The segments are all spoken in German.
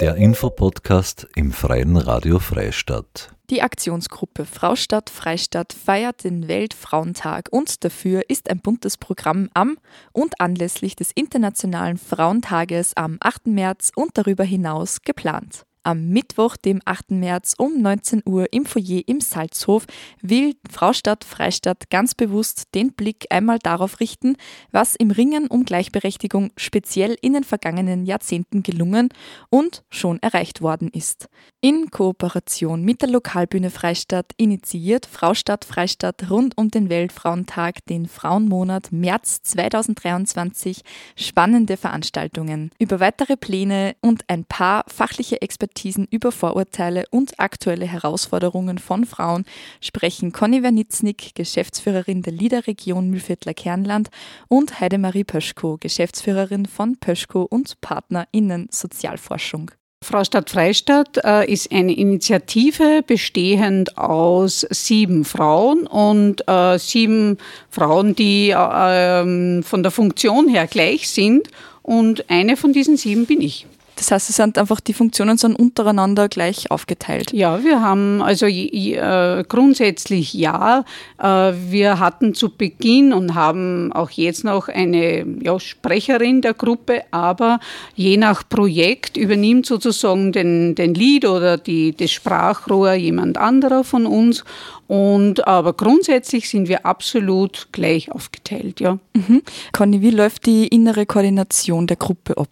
Der Infopodcast im Freien Radio Freistadt. Die Aktionsgruppe Fraustadt Freistadt feiert den Weltfrauentag und dafür ist ein buntes Programm am und anlässlich des Internationalen Frauentages am 8. März und darüber hinaus geplant. Am Mittwoch, dem 8. März um 19 Uhr im Foyer im Salzhof will Fraustadt Freistadt ganz bewusst den Blick einmal darauf richten, was im Ringen um Gleichberechtigung speziell in den vergangenen Jahrzehnten gelungen und schon erreicht worden ist. In Kooperation mit der Lokalbühne Freistadt initiiert Fraustadt Freistadt rund um den Weltfrauentag den Frauenmonat März 2023 spannende Veranstaltungen. Über weitere Pläne und ein paar fachliche Expertisen Expertisen über Vorurteile und aktuelle Herausforderungen von Frauen sprechen Conny Wernitznik, Geschäftsführerin der LIDA-Region Mühlviertler Kernland und Heidemarie Pöschko, Geschäftsführerin von Pöschko und PartnerInnen Sozialforschung. Frau Stadt Freistadt äh, ist eine Initiative bestehend aus sieben Frauen und äh, sieben Frauen, die äh, von der Funktion her gleich sind. Und eine von diesen sieben bin ich. Das heißt, es sind einfach die Funktionen sind untereinander gleich aufgeteilt. Ja, wir haben also äh, grundsätzlich ja. Äh, wir hatten zu Beginn und haben auch jetzt noch eine ja, Sprecherin der Gruppe, aber je nach Projekt übernimmt sozusagen den, den Lied oder die, das Sprachrohr jemand anderer von uns. Und aber grundsätzlich sind wir absolut gleich aufgeteilt, ja. Mhm. Conny, wie läuft die innere Koordination der Gruppe ab?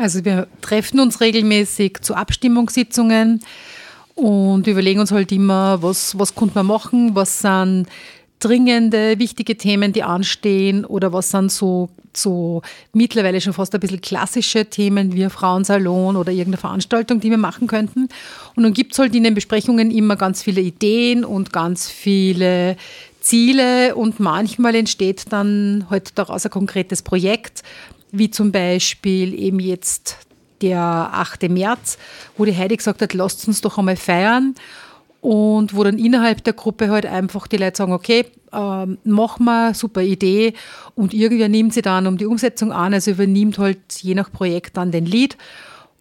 Also wir treffen uns regelmäßig zu Abstimmungssitzungen und überlegen uns halt immer, was, was könnte man machen, was sind dringende, wichtige Themen, die anstehen oder was sind so, so mittlerweile schon fast ein bisschen klassische Themen wie Frauensalon oder irgendeine Veranstaltung, die wir machen könnten. Und dann gibt es halt in den Besprechungen immer ganz viele Ideen und ganz viele Ziele und manchmal entsteht dann halt daraus ein konkretes Projekt, wie zum Beispiel eben jetzt der 8. März, wo die Heidi gesagt hat, lasst uns doch einmal feiern. Und wo dann innerhalb der Gruppe halt einfach die Leute sagen, okay, ähm, machen wir, super Idee. Und irgendwer nimmt sie dann um die Umsetzung an, also übernimmt halt je nach Projekt dann den Lead.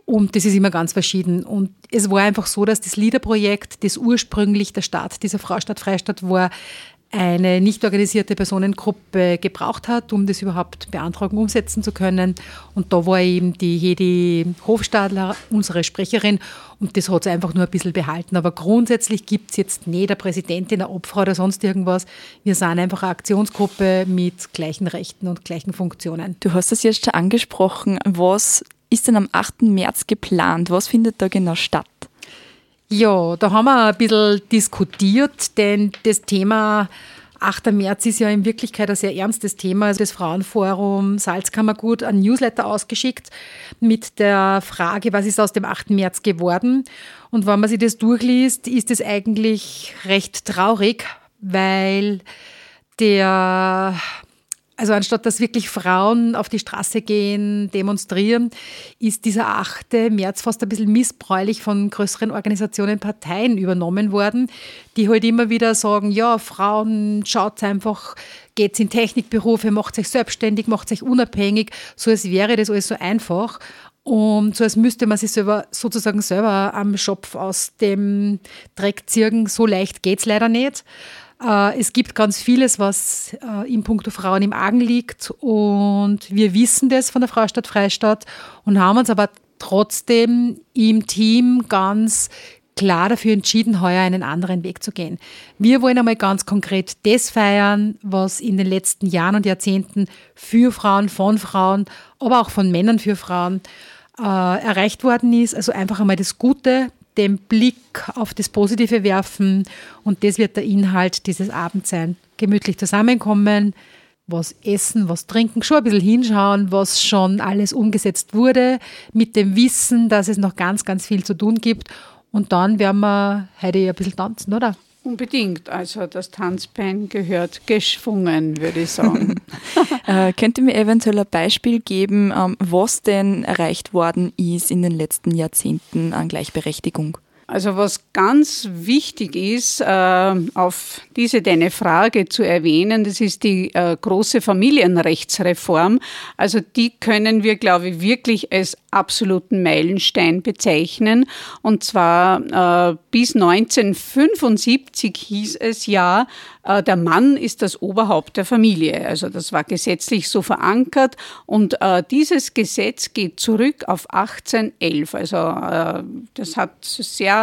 Und das ist immer ganz verschieden. Und es war einfach so, dass das Liederprojekt, das ursprünglich der Start dieser Fraustadt Freistadt war, eine nicht organisierte Personengruppe gebraucht hat, um das überhaupt beantragen, umsetzen zu können. Und da war eben die Hedi Hofstadler unsere Sprecherin und das hat sie einfach nur ein bisschen behalten. Aber grundsätzlich gibt es jetzt nicht eine Präsidentin, eine Opfer oder sonst irgendwas. Wir sind einfach eine Aktionsgruppe mit gleichen Rechten und gleichen Funktionen. Du hast es jetzt schon angesprochen. Was ist denn am 8. März geplant? Was findet da genau statt? Ja, da haben wir ein bisschen diskutiert, denn das Thema 8. März ist ja in Wirklichkeit ein sehr ernstes Thema. Also das Frauenforum Salzkammergut ein Newsletter ausgeschickt mit der Frage, was ist aus dem 8. März geworden? Und wenn man sich das durchliest, ist es eigentlich recht traurig, weil der also anstatt dass wirklich Frauen auf die Straße gehen, demonstrieren, ist dieser 8. März fast ein bisschen missbräuchlich von größeren Organisationen, Parteien übernommen worden, die halt immer wieder sagen, ja, Frauen, schaut einfach, geht in Technikberufe, macht euch selbstständig, macht euch unabhängig, so als wäre das alles so einfach. Und so als müsste man sich selber, sozusagen selber am Schopf aus dem Dreck ziehen. So leicht geht es leider nicht. Äh, es gibt ganz vieles, was äh, im Punkto Frauen im Argen liegt und wir wissen das von der Fraustadt Freistadt und haben uns aber trotzdem im Team ganz klar dafür entschieden, heuer einen anderen Weg zu gehen. Wir wollen einmal ganz konkret das feiern, was in den letzten Jahren und Jahrzehnten für Frauen, von Frauen, aber auch von Männern für Frauen äh, erreicht worden ist. Also einfach einmal das Gute, den Blick auf das Positive werfen und das wird der Inhalt dieses Abends sein. Gemütlich zusammenkommen, was essen, was trinken, schon ein bisschen hinschauen, was schon alles umgesetzt wurde, mit dem Wissen, dass es noch ganz, ganz viel zu tun gibt. Und dann werden wir heute ein bisschen tanzen, oder? Unbedingt. Also das Tanzbein gehört geschwungen, würde ich sagen. äh, könnt ihr mir eventuell ein Beispiel geben, ähm, was denn erreicht worden ist in den letzten Jahrzehnten an Gleichberechtigung? Also was ganz wichtig ist, äh, auf diese deine Frage zu erwähnen, das ist die äh, große Familienrechtsreform. Also die können wir, glaube ich, wirklich als absoluten Meilenstein bezeichnen. Und zwar äh, bis 1975 hieß es ja, der Mann ist das Oberhaupt der Familie. Also das war gesetzlich so verankert. Und dieses Gesetz geht zurück auf 1811. Also das hat sehr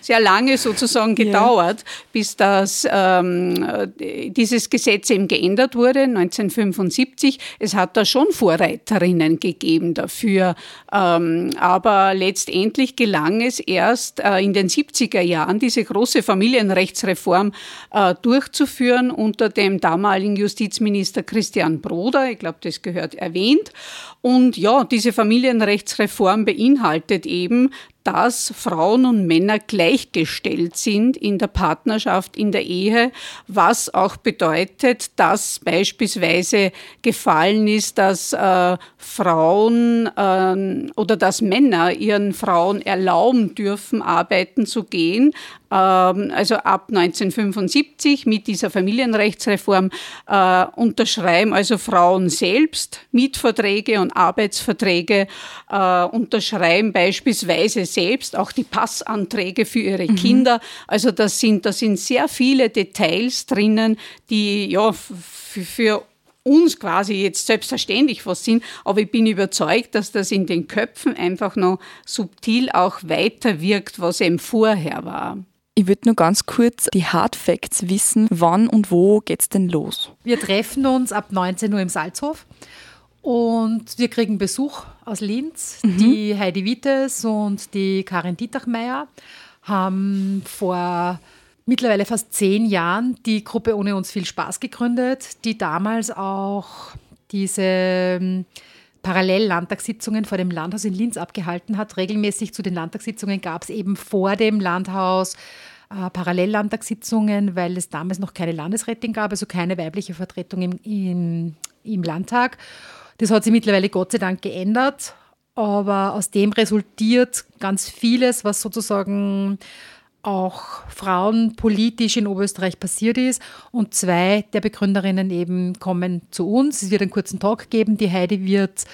sehr lange sozusagen gedauert, ja. bis das, ähm, dieses Gesetz eben geändert wurde, 1975. Es hat da schon Vorreiterinnen gegeben dafür, ähm, aber letztendlich gelang es erst äh, in den 70er Jahren, diese große Familienrechtsreform äh, durchzuführen unter dem damaligen Justizminister Christian Broder. Ich glaube, das gehört erwähnt. Und ja, diese Familienrechtsreform beinhaltet eben, dass Frauen und Männer gleichgestellt sind in der Partnerschaft, in der Ehe, was auch bedeutet, dass beispielsweise gefallen ist, dass äh, Frauen äh, oder dass Männer ihren Frauen erlauben dürfen, arbeiten zu gehen, also ab 1975 mit dieser Familienrechtsreform äh, unterschreiben also Frauen selbst Mietverträge und Arbeitsverträge, äh, unterschreiben beispielsweise selbst auch die Passanträge für ihre mhm. Kinder. Also das sind, da sind sehr viele Details drinnen, die ja für uns quasi jetzt selbstverständlich was sind, aber ich bin überzeugt, dass das in den Köpfen einfach noch subtil auch weiter wirkt, was eben vorher war. Ich würde nur ganz kurz die Hard Facts wissen. Wann und wo geht es denn los? Wir treffen uns ab 19 Uhr im Salzhof und wir kriegen Besuch aus Linz. Mhm. Die Heidi Wittes und die Karin Dietachmeier haben vor mittlerweile fast zehn Jahren die Gruppe Ohne uns viel Spaß gegründet, die damals auch diese ähm, Parallel-Landtagssitzungen vor dem Landhaus in Linz abgehalten hat. Regelmäßig zu den Landtagssitzungen gab es eben vor dem Landhaus äh, Parallellandtagssitzungen, weil es damals noch keine Landesrätin gab, also keine weibliche Vertretung im, im, im Landtag. Das hat sich mittlerweile Gott sei Dank geändert, aber aus dem resultiert ganz vieles, was sozusagen auch frauenpolitisch in Oberösterreich passiert ist. Und zwei der Begründerinnen eben kommen zu uns. Es wird einen kurzen Talk geben. Die Heidi wird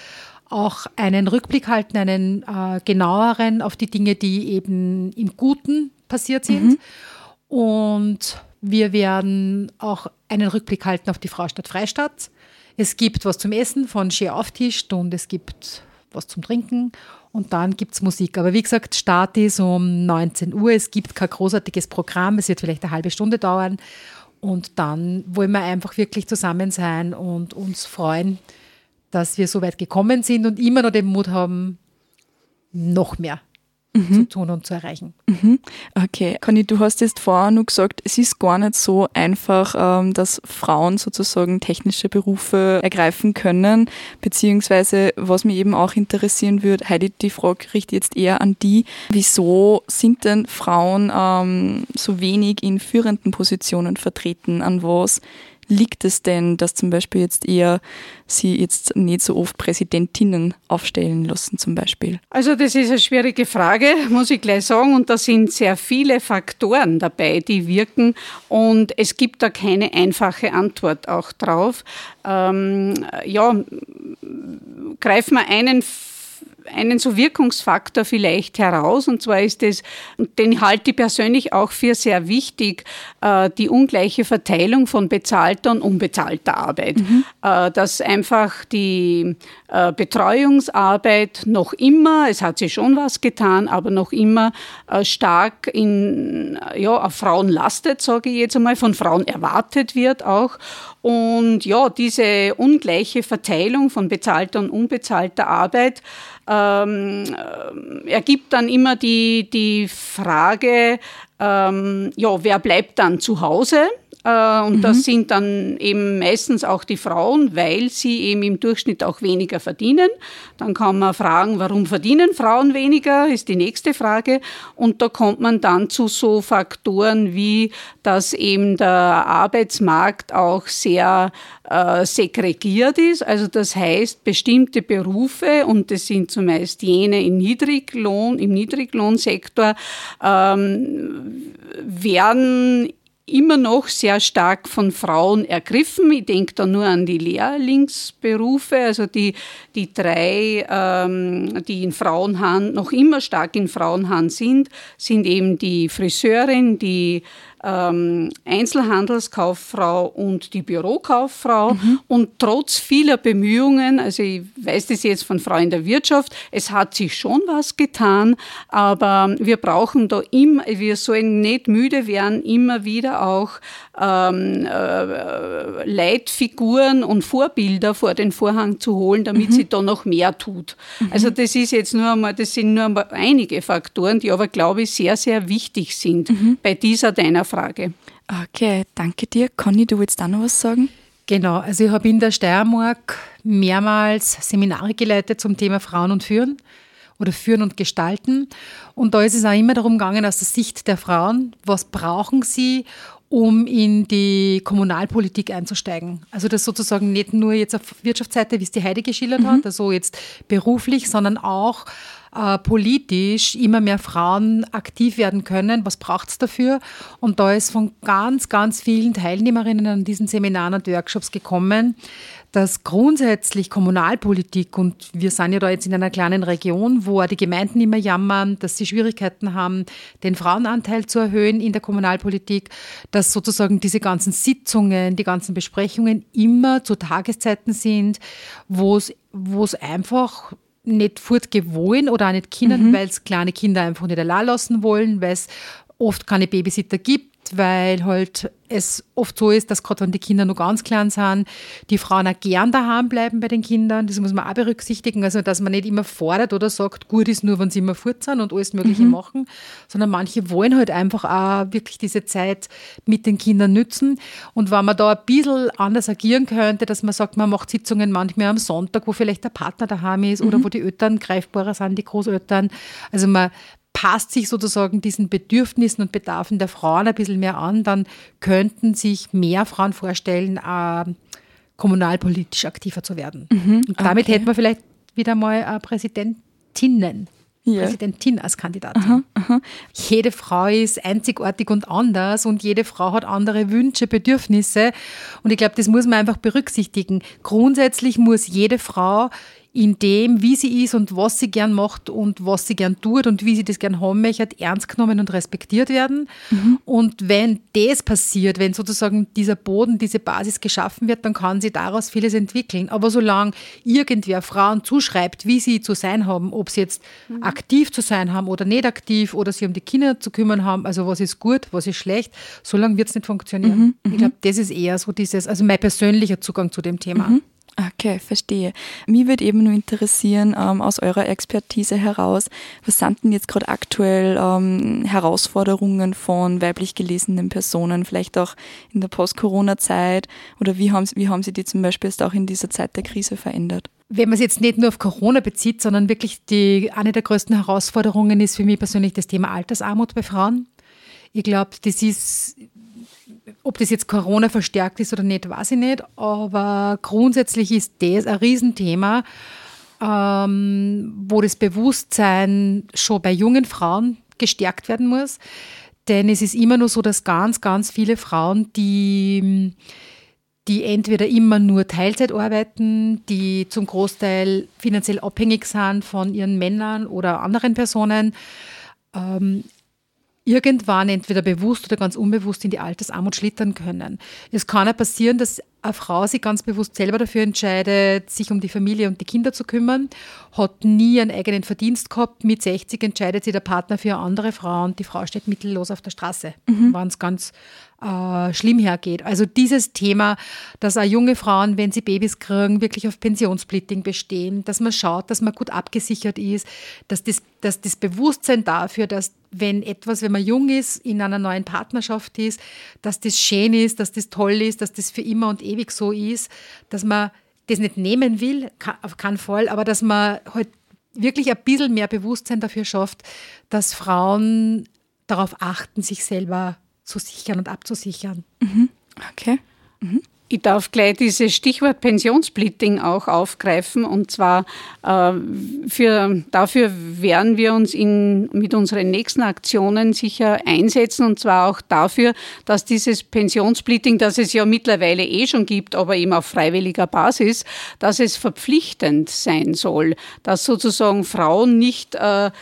auch einen Rückblick halten, einen äh, genaueren auf die Dinge, die eben im Guten passiert sind. Mhm. Und wir werden auch einen Rückblick halten auf die Fraustadt Freistadt. Es gibt was zum Essen von Scher Auftisch und es gibt was zum Trinken und dann gibt es Musik. Aber wie gesagt, Start ist um 19 Uhr. Es gibt kein großartiges Programm. Es wird vielleicht eine halbe Stunde dauern. Und dann wollen wir einfach wirklich zusammen sein und uns freuen, dass wir so weit gekommen sind und immer noch den Mut haben, noch mehr mhm. zu tun und zu erreichen. Mhm. Okay, Conny, du hast jetzt vorher nur gesagt, es ist gar nicht so einfach, ähm, dass Frauen sozusagen technische Berufe ergreifen können, beziehungsweise was mich eben auch interessieren würde, Heidi, die Frage richtet jetzt eher an die, wieso sind denn Frauen ähm, so wenig in führenden Positionen vertreten? An was liegt es denn, dass zum Beispiel jetzt eher sie jetzt nicht so oft Präsidentinnen aufstellen lassen zum Beispiel? Also das ist eine schwierige Frage, muss ich gleich sagen. Und da sind sehr viele Faktoren dabei, die wirken. Und es gibt da keine einfache Antwort auch drauf. Ähm, ja, greifen wir einen einen so Wirkungsfaktor vielleicht heraus. Und zwar ist es, den halte ich persönlich auch für sehr wichtig, äh, die ungleiche Verteilung von bezahlter und unbezahlter Arbeit. Mhm. Äh, dass einfach die äh, Betreuungsarbeit noch immer, es hat sich schon was getan, aber noch immer stark in, ja, auf Frauen lastet, sage ich jetzt einmal, von Frauen erwartet wird auch. Und ja, diese ungleiche Verteilung von bezahlter und unbezahlter Arbeit ähm, äh, ergibt dann immer die, die Frage, ähm, ja, wer bleibt dann zu Hause? Äh, und mhm. das sind dann eben meistens auch die Frauen, weil sie eben im Durchschnitt auch weniger verdienen. Dann kann man fragen, warum verdienen Frauen weniger, ist die nächste Frage. Und da kommt man dann zu so Faktoren wie, dass eben der Arbeitsmarkt auch sehr äh, segregiert ist. Also das heißt, bestimmte Berufe, und das sind zumeist jene im Niedriglohn, im Niedriglohnsektor, ähm, werden immer noch sehr stark von Frauen ergriffen. Ich denke da nur an die Lehrlingsberufe, also die, die drei, ähm, die in Frauenhand, noch immer stark in Frauenhand sind, sind eben die Friseurin, die ähm, Einzelhandelskauffrau und die Bürokauffrau. Mhm. Und trotz vieler Bemühungen, also ich weiß das jetzt von Frauen in der Wirtschaft, es hat sich schon was getan, aber wir brauchen da immer, wir sollen nicht müde werden, immer wieder auch ähm, äh, Leitfiguren und Vorbilder vor den Vorhang zu holen, damit mhm. sie da noch mehr tut. Mhm. Also das ist jetzt nur einmal, das sind nur einmal einige Faktoren, die aber, glaube ich, sehr, sehr wichtig sind mhm. bei dieser deiner Frage. Okay, danke dir. Conny, du willst da noch was sagen? Genau, also ich habe in der Steiermark mehrmals Seminare geleitet zum Thema Frauen und Führen oder Führen und Gestalten. Und da ist es auch immer darum gegangen, aus der Sicht der Frauen, was brauchen sie, um in die Kommunalpolitik einzusteigen. Also das sozusagen nicht nur jetzt auf Wirtschaftsseite, wie es die Heide geschildert mhm. hat, also jetzt beruflich, sondern auch äh, politisch immer mehr Frauen aktiv werden können. Was braucht es dafür? Und da ist von ganz, ganz vielen Teilnehmerinnen an diesen Seminaren und Workshops gekommen, dass grundsätzlich Kommunalpolitik, und wir sind ja da jetzt in einer kleinen Region, wo die Gemeinden immer jammern, dass sie Schwierigkeiten haben, den Frauenanteil zu erhöhen in der Kommunalpolitik, dass sozusagen diese ganzen Sitzungen, die ganzen Besprechungen immer zu Tageszeiten sind, wo es wo es einfach nicht fortgehen oder auch nicht Kindern, mhm. weil es kleine Kinder einfach nicht allein lassen wollen, weil es oft keine Babysitter gibt weil halt es oft so ist, dass gerade wenn die Kinder noch ganz klein sind, die Frauen auch gern daheim bleiben bei den Kindern. Das muss man auch berücksichtigen. Also, dass man nicht immer fordert oder sagt, gut ist nur, wenn sie immer fort sind und alles Mögliche mhm. machen, sondern manche wollen halt einfach auch wirklich diese Zeit mit den Kindern nützen. Und wenn man da ein bisschen anders agieren könnte, dass man sagt, man macht Sitzungen manchmal am Sonntag, wo vielleicht der Partner daheim ist mhm. oder wo die Eltern greifbarer sind, die Großeltern. Also man passt sich sozusagen diesen Bedürfnissen und Bedarfen der Frauen ein bisschen mehr an, dann könnten sich mehr Frauen vorstellen, äh, kommunalpolitisch aktiver zu werden. Mhm, und damit okay. hätten wir vielleicht wieder mal äh, Präsidentinnen. Yeah. Präsidentin als Kandidatin. Aha, aha. Jede Frau ist einzigartig und anders und jede Frau hat andere Wünsche, Bedürfnisse. Und ich glaube, das muss man einfach berücksichtigen. Grundsätzlich muss jede Frau in dem, wie sie ist und was sie gern macht und was sie gern tut und wie sie das gern haben möchte, ernst genommen und respektiert werden. Mhm. Und wenn das passiert, wenn sozusagen dieser Boden, diese Basis geschaffen wird, dann kann sie daraus vieles entwickeln. Aber solange irgendwer Frauen zuschreibt, wie sie zu sein haben, ob sie jetzt mhm. aktiv zu sein haben oder nicht aktiv oder sie um die Kinder zu kümmern haben, also was ist gut, was ist schlecht, solange wird es nicht funktionieren. Mhm. Ich glaube, das ist eher so dieses, also mein persönlicher Zugang zu dem Thema. Okay, verstehe. Mich würde eben nur interessieren, ähm, aus eurer Expertise heraus, was sind denn jetzt gerade aktuell ähm, Herausforderungen von weiblich gelesenen Personen, vielleicht auch in der Post-Corona-Zeit oder wie haben, wie haben sie die zum Beispiel jetzt auch in dieser Zeit der Krise verändert? Wenn man es jetzt nicht nur auf Corona bezieht, sondern wirklich die, eine der größten Herausforderungen ist für mich persönlich das Thema Altersarmut bei Frauen. Ich glaube, das ist ob das jetzt Corona verstärkt ist oder nicht, weiß ich nicht. Aber grundsätzlich ist das ein Riesenthema, ähm, wo das Bewusstsein schon bei jungen Frauen gestärkt werden muss. Denn es ist immer nur so, dass ganz, ganz viele Frauen, die, die entweder immer nur Teilzeit arbeiten, die zum Großteil finanziell abhängig sind von ihren Männern oder anderen Personen, ähm, irgendwann entweder bewusst oder ganz unbewusst in die Altersarmut schlittern können. Es kann ja passieren, dass eine Frau sich ganz bewusst selber dafür entscheidet, sich um die Familie und die Kinder zu kümmern, hat nie einen eigenen Verdienst gehabt. Mit 60 entscheidet sich der Partner für eine andere Frau und die Frau steht mittellos auf der Straße, mhm. wenn es ganz äh, schlimm hergeht. Also dieses Thema, dass auch junge Frauen, wenn sie Babys kriegen, wirklich auf Pensionssplitting bestehen, dass man schaut, dass man gut abgesichert ist, dass das, dass das Bewusstsein dafür, dass wenn etwas, wenn man jung ist, in einer neuen Partnerschaft ist, dass das schön ist, dass das toll ist, dass das für immer und ewig so ist, dass man das nicht nehmen will, auf keinen Fall, aber dass man halt wirklich ein bisschen mehr Bewusstsein dafür schafft, dass Frauen darauf achten, sich selber zu sichern und abzusichern. Mhm. Okay. Mhm. Ich darf gleich dieses Stichwort Pensionssplitting auch aufgreifen. Und zwar äh, für, dafür werden wir uns in, mit unseren nächsten Aktionen sicher einsetzen. Und zwar auch dafür, dass dieses Pensionssplitting, das es ja mittlerweile eh schon gibt, aber eben auf freiwilliger Basis, dass es verpflichtend sein soll. Dass sozusagen Frauen nicht äh,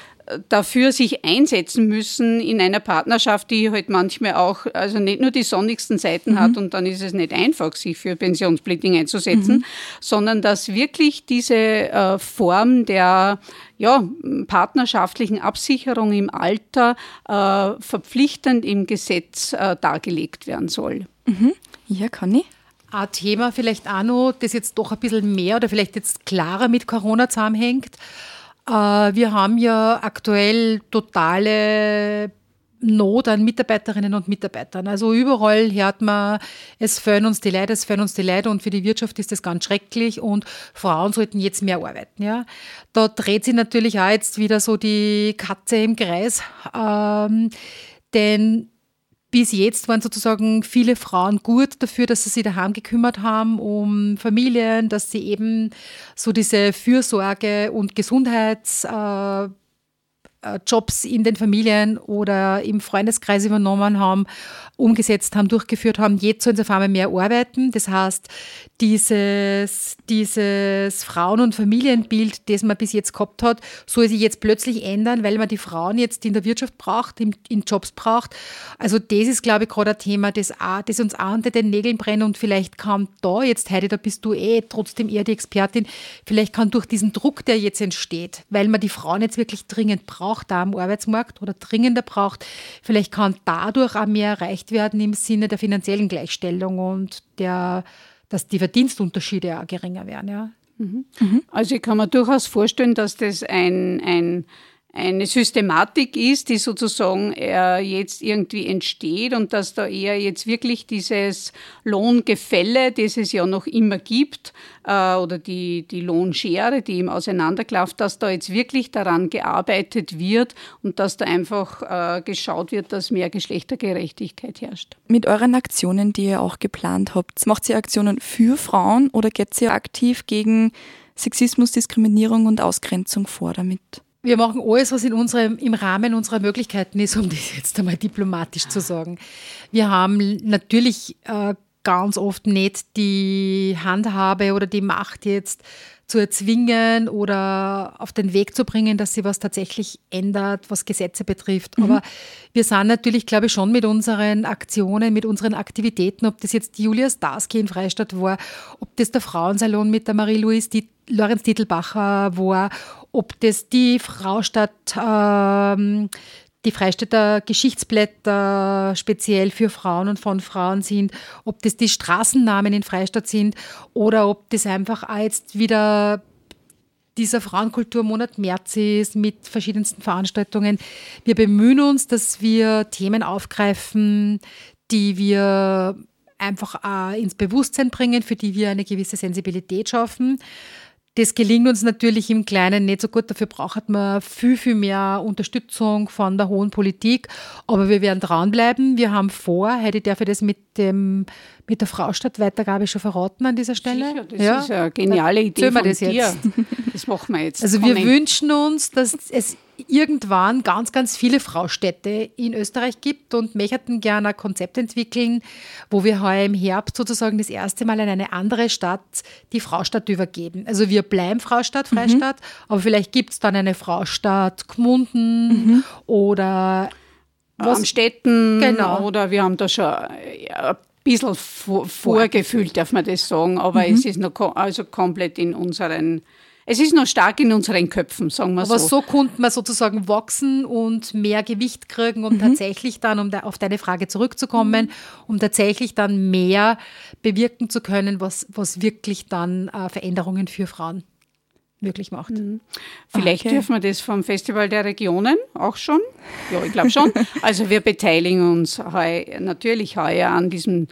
dafür sich einsetzen müssen in einer Partnerschaft, die halt manchmal auch, also nicht nur die sonnigsten Seiten mhm. hat und dann ist es nicht einfach, sich für Pensionssplitting einzusetzen, mhm. sondern dass wirklich diese äh, Form der ja, partnerschaftlichen Absicherung im Alter äh, verpflichtend im Gesetz äh, dargelegt werden soll. Mhm. Ja, kann ich. Ein Thema vielleicht auch noch, das jetzt doch ein bisschen mehr oder vielleicht jetzt klarer mit Corona zusammenhängt. Äh, wir haben ja aktuell totale Not an Mitarbeiterinnen und Mitarbeitern. Also überall hört man, es fehlen uns die Leute, es fehlen uns die Leute und für die Wirtschaft ist das ganz schrecklich und Frauen sollten jetzt mehr arbeiten. Ja. Da dreht sich natürlich auch jetzt wieder so die Katze im Kreis, ähm, denn bis jetzt waren sozusagen viele Frauen gut dafür, dass sie sich daheim gekümmert haben um Familien, dass sie eben so diese Fürsorge und Gesundheits äh, Jobs in den Familien oder im Freundeskreis übernommen haben, umgesetzt haben, durchgeführt haben. Jetzt sollen sie auf einmal mehr arbeiten. Das heißt, dieses, dieses Frauen- und Familienbild, das man bis jetzt gehabt hat, soll sich jetzt plötzlich ändern, weil man die Frauen jetzt in der Wirtschaft braucht, in, in Jobs braucht. Also das ist, glaube ich, gerade ein Thema, das, auch, das uns auch unter den Nägeln brennt und vielleicht kann da jetzt, Heidi, da bist du eh trotzdem eher die Expertin, vielleicht kann durch diesen Druck, der jetzt entsteht, weil man die Frauen jetzt wirklich dringend braucht, braucht da am Arbeitsmarkt oder dringender braucht. Vielleicht kann dadurch auch mehr erreicht werden im Sinne der finanziellen Gleichstellung und der, dass die Verdienstunterschiede auch geringer werden. Ja. Mhm. Mhm. Also ich kann mir durchaus vorstellen, dass das ein, ein eine Systematik ist, die sozusagen äh, jetzt irgendwie entsteht und dass da eher jetzt wirklich dieses Lohngefälle, das es ja noch immer gibt, äh, oder die, die Lohnschere, die im Auseinanderklafft, dass da jetzt wirklich daran gearbeitet wird und dass da einfach äh, geschaut wird, dass mehr Geschlechtergerechtigkeit herrscht. Mit euren Aktionen, die ihr auch geplant habt, macht ihr Aktionen für Frauen oder geht ihr aktiv gegen Sexismus, Diskriminierung und Ausgrenzung vor damit? Wir machen alles, was in unserem, im Rahmen unserer Möglichkeiten ist, um das jetzt einmal diplomatisch zu sagen. Wir haben natürlich äh, ganz oft nicht die Handhabe oder die Macht jetzt zu erzwingen oder auf den Weg zu bringen, dass sie was tatsächlich ändert, was Gesetze betrifft. Mhm. Aber wir sind natürlich, glaube ich, schon mit unseren Aktionen, mit unseren Aktivitäten, ob das jetzt die Julia Starsky in Freistadt war, ob das der Frauensalon mit der Marie-Louise Lorenz Titelbacher war, ob das die Fraustadt, ähm, die Freistädter Geschichtsblätter speziell für Frauen und von Frauen sind, ob das die Straßennamen in Freistadt sind oder ob das einfach jetzt wieder dieser Frauenkulturmonat März ist mit verschiedensten Veranstaltungen. Wir bemühen uns, dass wir Themen aufgreifen, die wir einfach ins Bewusstsein bringen, für die wir eine gewisse Sensibilität schaffen. Das gelingt uns natürlich im Kleinen nicht so gut. Dafür braucht man viel, viel mehr Unterstützung von der hohen Politik. Aber wir werden dranbleiben. Wir haben vor, heute darf ich das mit, dem, mit der Fraustadt-Weitergabe schon verraten an dieser Stelle. Sicher, das ja. ist eine geniale Idee von das dir. Jetzt. Das machen wir jetzt. Also wir wünschen uns, dass es irgendwann ganz, ganz viele Fraustädte in Österreich gibt und möchten gerne ein Konzept entwickeln, wo wir heuer im Herbst sozusagen das erste Mal an eine andere Stadt die Fraustadt übergeben. Also wir bleiben Fraustadt, Freistadt, mhm. aber vielleicht gibt es dann eine Fraustadt Gmunden mhm. oder was, Amstetten genau. oder wir haben da schon ja, bisschen vor, vorgefühlt, darf man das sagen, aber mhm. es ist noch also komplett in unseren es ist noch stark in unseren Köpfen, sagen wir Aber so. so konnte man sozusagen wachsen und mehr Gewicht kriegen, um mhm. tatsächlich dann, um auf deine Frage zurückzukommen, mhm. um tatsächlich dann mehr bewirken zu können, was, was wirklich dann äh, Veränderungen für Frauen möglich macht. Mhm. Vielleicht okay. dürfen wir das vom Festival der Regionen auch schon. Ja, ich glaube schon. also wir beteiligen uns heu, natürlich heuer an diesem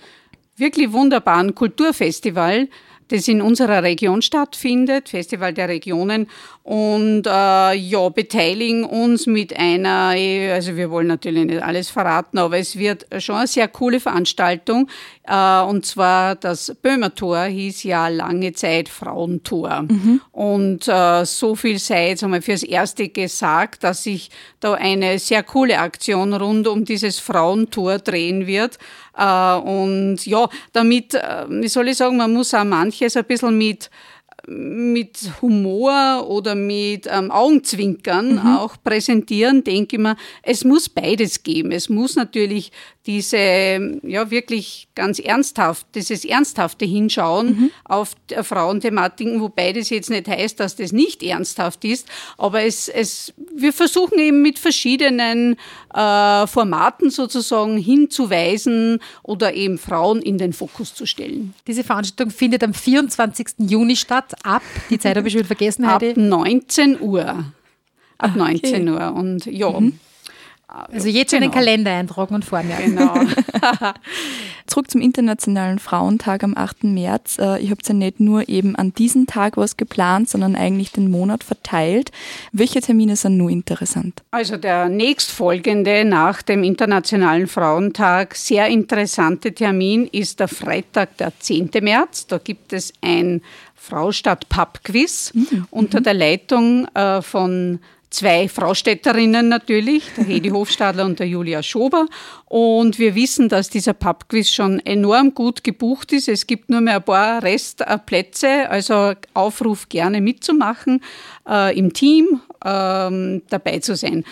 wirklich wunderbaren Kulturfestival das in unserer Region stattfindet, Festival der Regionen. Und äh, ja, beteiligen uns mit einer, also wir wollen natürlich nicht alles verraten, aber es wird schon eine sehr coole Veranstaltung. Äh, und zwar das Böhmertor hieß ja lange Zeit Frauentor mhm. und äh, so viel sei jetzt einmal fürs Erste gesagt, dass sich da eine sehr coole Aktion rund um dieses Frauentor drehen wird und ja, damit, äh, wie soll ich sagen, man muss auch manches ein bisschen mit mit Humor oder mit ähm, Augenzwinkern mhm. auch präsentieren, denke ich mir, es muss beides geben. Es muss natürlich diese, ja, wirklich ganz ernsthaft, dieses ernsthafte Hinschauen mhm. auf Frauenthematiken, wobei das jetzt nicht heißt, dass das nicht ernsthaft ist, aber es, es, wir versuchen eben mit verschiedenen äh, Formaten sozusagen hinzuweisen oder eben Frauen in den Fokus zu stellen. Diese Veranstaltung findet am 24. Juni statt, ab, die Zeit habe ich schon vergessen, Heidi. Ab 19 Uhr. Ab ah, 19 okay. Uhr und ja. Mhm. Also jetzt schon genau. den Kalender eintragen und vormerken. Genau. Zurück zum Internationalen Frauentag am 8. März. Äh, ihr habt ja nicht nur eben an diesem Tag was geplant, sondern eigentlich den Monat verteilt. Welche Termine sind nur interessant? Also der nächstfolgende nach dem Internationalen Frauentag sehr interessante Termin ist der Freitag, der 10. März. Da gibt es ein Fraustadt Pub Quiz mhm. unter der Leitung äh, von zwei Fraustädterinnen natürlich, der Hedi Hofstadler und der Julia Schober. Und wir wissen, dass dieser Pubquiz schon enorm gut gebucht ist. Es gibt nur mehr ein paar Restplätze, also Aufruf gerne mitzumachen, äh, im Team ähm, dabei zu sein.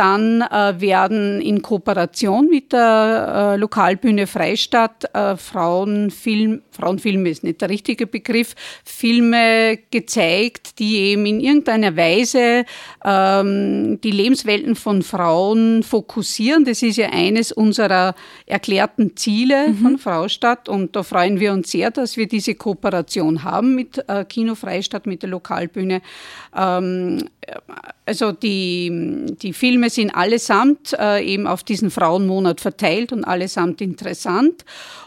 Dann äh, werden in Kooperation mit der äh, Lokalbühne Freistadt äh, Frauenfilm, Frauenfilm ist nicht der richtige Begriff, Filme gezeigt, die eben in irgendeiner Weise ähm, die Lebenswelten von Frauen fokussieren. Das ist ja eines unserer erklärten Ziele mhm. von Fraustadt und da freuen wir uns sehr, dass wir diese Kooperation haben mit äh, Kino Freistadt, mit der Lokalbühne. Ähm, also die, die Filme sind allesamt äh, eben auf diesen Frauenmonat verteilt und allesamt interessant.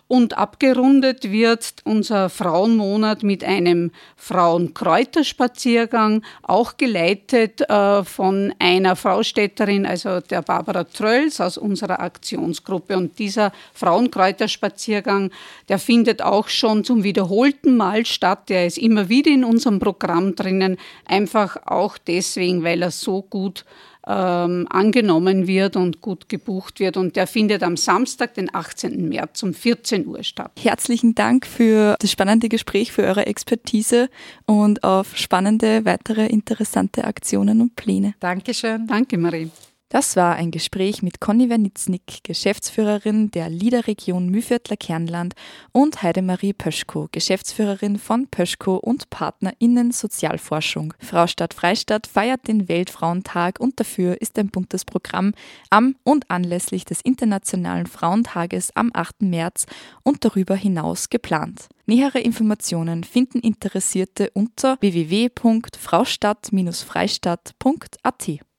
Und abgerundet wird unser Frauenmonat mit einem Frauenkräuterspaziergang, auch geleitet äh, von einer Fraustädterin, also der Barbara Trölls aus unserer Aktionsgruppe. Und dieser Frauenkräuterspaziergang, der findet auch schon zum wiederholten Mal statt. Der ist immer wieder in unserem Programm drinnen, einfach auch deswegen, weil er so gut ähm, angenommen wird und gut gebucht wird. Und der findet am Samstag, den 18. März um 14 Uhr statt. Herzlichen Dank für das spannende Gespräch, für eure Expertise und auf spannende weitere interessante Aktionen und Pläne. Dankeschön. Danke, Marie. Das war ein Gespräch mit Conny Wernitznik, Geschäftsführerin der LIDA-Region Mühviertler Kernland und Heidemarie Pöschko, Geschäftsführerin von Pöschko und PartnerInnen Sozialforschung. Frau Stadt Freistadt feiert den Weltfrauentag und dafür ist ein buntes Programm am und anlässlich des Internationalen Frauentages am 8. März und darüber hinaus geplant. Nähere Informationen finden Interessierte unter www.fraustadt-freistadt.at.